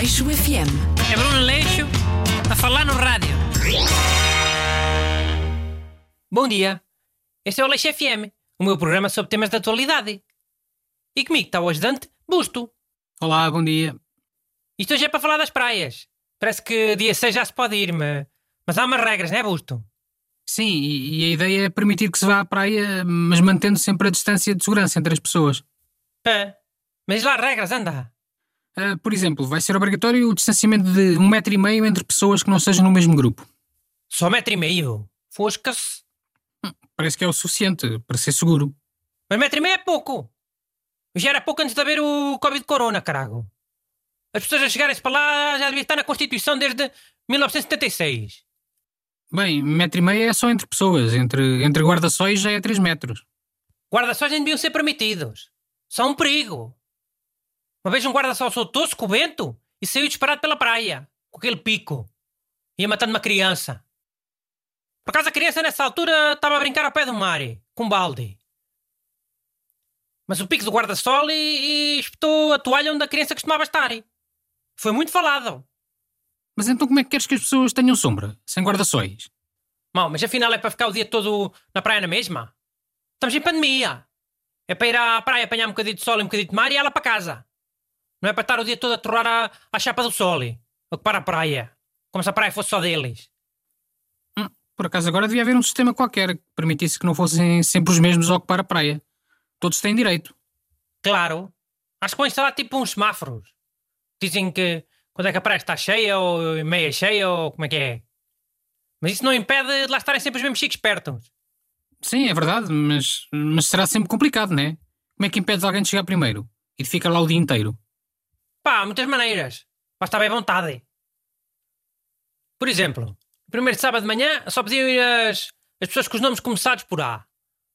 Aleixo FM. É Bruno Leixo a falar no rádio. Bom dia. Este é o Leixo FM, o meu programa sobre temas de atualidade. E comigo está o ajudante Busto. Olá, bom dia. Isto hoje é para falar das praias. Parece que dia 6 já se pode ir, mas, mas há umas regras, não é, Busto? Sim, e, e a ideia é permitir que se vá à praia, mas mantendo sempre a distância de segurança entre as pessoas. É. Mas lá regras, anda. Ah, por exemplo, vai ser obrigatório o distanciamento de um metro e meio entre pessoas que não sejam no mesmo grupo. Só metro e meio. Fosca-se. Parece que é o suficiente para ser seguro. Mas metro e meio é pouco. Já era pouco antes de haver o Covid Corona, carago. As pessoas a chegarem-se para lá já devia estar na Constituição desde 1976. Bem, metro e meio é só entre pessoas. Entre, entre guarda-sóis já é 3 metros. Guarda-sóis nem deviam ser permitidos. São um perigo. Uma vez um guarda-sol soltou-se com o vento e saiu disparado pela praia, com aquele pico. Ia matando uma criança. Por acaso a criança nessa altura estava a brincar ao pé do mar, com um balde. Mas o pico do guarda-sol e, e espetou a toalha onde a criança costumava estar. Foi muito falado. Mas então como é que queres que as pessoas tenham sombra, sem guarda-sóis? Mal, mas afinal é para ficar o dia todo na praia na mesma? Estamos em pandemia. É para ir à praia apanhar um bocadinho de sol e um bocadinho de mar e ela para casa. Não é para estar o dia todo a torrar à, à chapa do sol, ocupar a praia. Como se a praia fosse só deles. Hum, por acaso agora devia haver um sistema qualquer que permitisse que não fossem sempre os mesmos a ocupar a praia. Todos têm direito. Claro. Acho que vão instalar tipo uns semáforos. Dizem que quando é que a praia está cheia ou meia cheia ou como é que é. Mas isso não impede de lá estarem sempre os mesmos chicos perto. Sim, é verdade, mas, mas será sempre complicado, não é? Como é que impedes alguém de chegar primeiro e de ficar lá o dia inteiro? Pá, há muitas maneiras. Basta bem vontade. Por exemplo, primeiro sábado de manhã só podiam ir as, as pessoas com os nomes começados por A.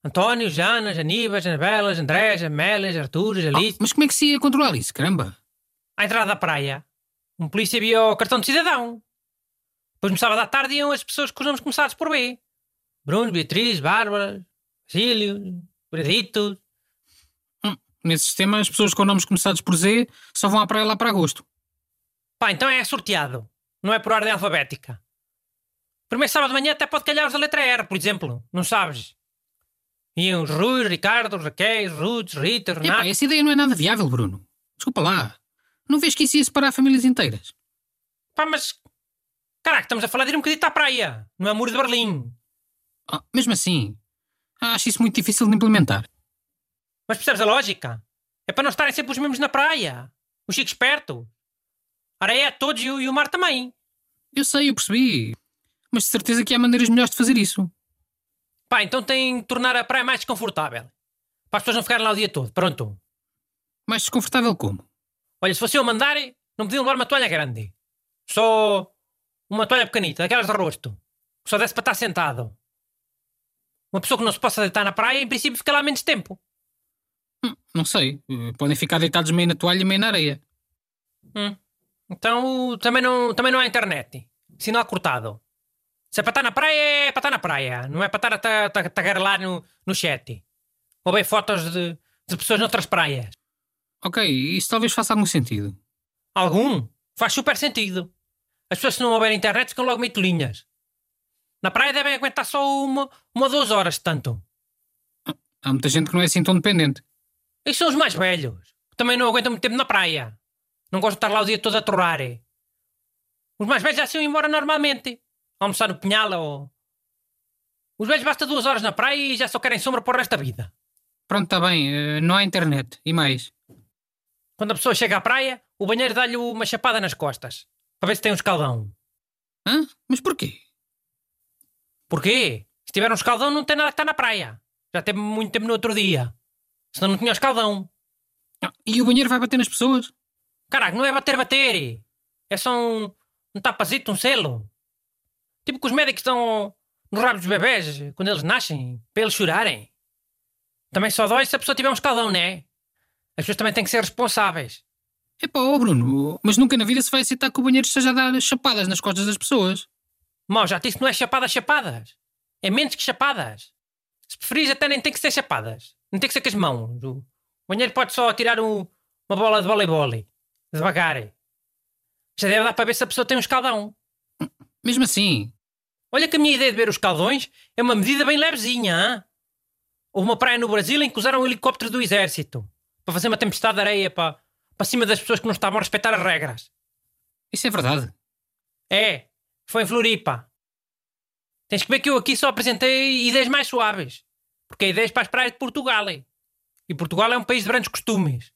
António, Janas, Aníbas, Anabelas, Andrés, Amélias, Arturas, Alice. Oh, mas como é que se ia controlar isso, caramba? À entrada da praia, um polícia via o cartão de cidadão. Depois no sábado à tarde iam as pessoas com os nomes começados por B. Bruno, Beatriz, Bárbara, Basílio, Bradito. Nesse sistema, as pessoas com nomes começados por Z só vão à praia lá para agosto. Pá, então é sorteado. Não é por ordem alfabética. Primeiro sábado de manhã até pode calhar os da letra R, por exemplo. Não sabes? Iam os Rui, Ricardo, Raquel, Ruth, Rita, Renato. Epá, essa ideia não é nada viável, Bruno. Desculpa lá. Não vês que isso ia separar famílias inteiras? Pá, mas. Caraca, estamos a falar de ir um bocadinho à praia. No Amor de Berlim. Oh, mesmo assim, acho isso muito difícil de implementar. Mas percebes a lógica? É para não estarem sempre os mesmos na praia. Os chicos perto. A areia é todos e o, e o mar também. Eu sei, eu percebi. Mas de certeza que há maneiras melhores de fazer isso. Pá, então tem que tornar a praia mais desconfortável. Para as pessoas não ficarem lá o dia todo. Pronto. Mais desconfortável como? Olha, se fosse eu mandar, não podiam levar uma toalha grande. Só uma toalha pequenita, daquelas de rosto. Que só desse para estar sentado. Uma pessoa que não se possa deitar na praia, em princípio, fica lá menos tempo. Hum, não sei. Podem ficar deitados meio na toalha e meio na areia. Hum. Então também não, também não há internet. Sinal cortado. Se é para estar na praia, é para estar na praia. Não é para estar a tagar lá no, no chat. Ou ver fotos de, de pessoas noutras praias. Ok, isso talvez faça algum sentido. Algum? Faz super sentido. As pessoas se não houver internet ficam logo meio tolinhas. Na praia devem aguentar só uma, uma ou duas horas, tanto. Há muita gente que não é assim tão dependente. E são os mais velhos, que também não aguentam muito tempo na praia. Não gostam de estar lá o dia todo a torrar. Os mais velhos já se iam embora normalmente. Almoçar no pinhal ou... Os velhos basta duas horas na praia e já só querem sombra para o resto da vida. Pronto, está bem. eh, Não há internet. E mais? Quando a pessoa chega à praia, o banheiro dá-lhe uma chapada nas costas. Para ver se tem um escaldão. Hã? Mas porquê? Porquê? Se tiver um escaldão não tem nada que estar na praia. Já teve muito tempo no outro dia. Senão não tinha escaldão. Ah, E o banheiro vai bater nas pessoas? Caraca, não é bater, bater. É só um, um tapazito, um selo. Tipo que os médicos dão nos rabos dos bebés quando eles nascem, para eles chorarem. Também só dói se a pessoa tiver um escaldão, não é? As pessoas também têm que ser responsáveis. Epá, ó Bruno, mas nunca na vida se vai aceitar que o banheiro esteja a dar chapadas nas costas das pessoas. Mal, já disse que não é chapadas, chapadas. É menos que chapadas. Se preferires, até nem tem que ser chapadas. Não tem que ser com as mãos. O banheiro pode só tirar um- uma bola de voleibol. Devagar. Já deve dar para ver se a pessoa tem um escaldão. Mesmo assim, Olha que a minha ideia de ver os escaldões é uma medida bem levezinha. hã? Houve uma praia no Brasil em que usaram um helicóptero do exército para fazer uma tempestade de areia para, para cima das pessoas que não estavam a respeitar as regras. isso é verdade. É, foi em Floripa. Tens que ver que eu aqui só apresentei ideias mais suaves. Porque há ideias para as praias de Portugal. hein? E Portugal é um país de grandes costumes.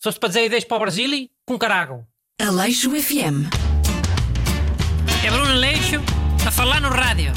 Se fosse para dizer ideias para o Brasil, com carago. Aleixo FM. É Bruno Leixo a falar no rádio.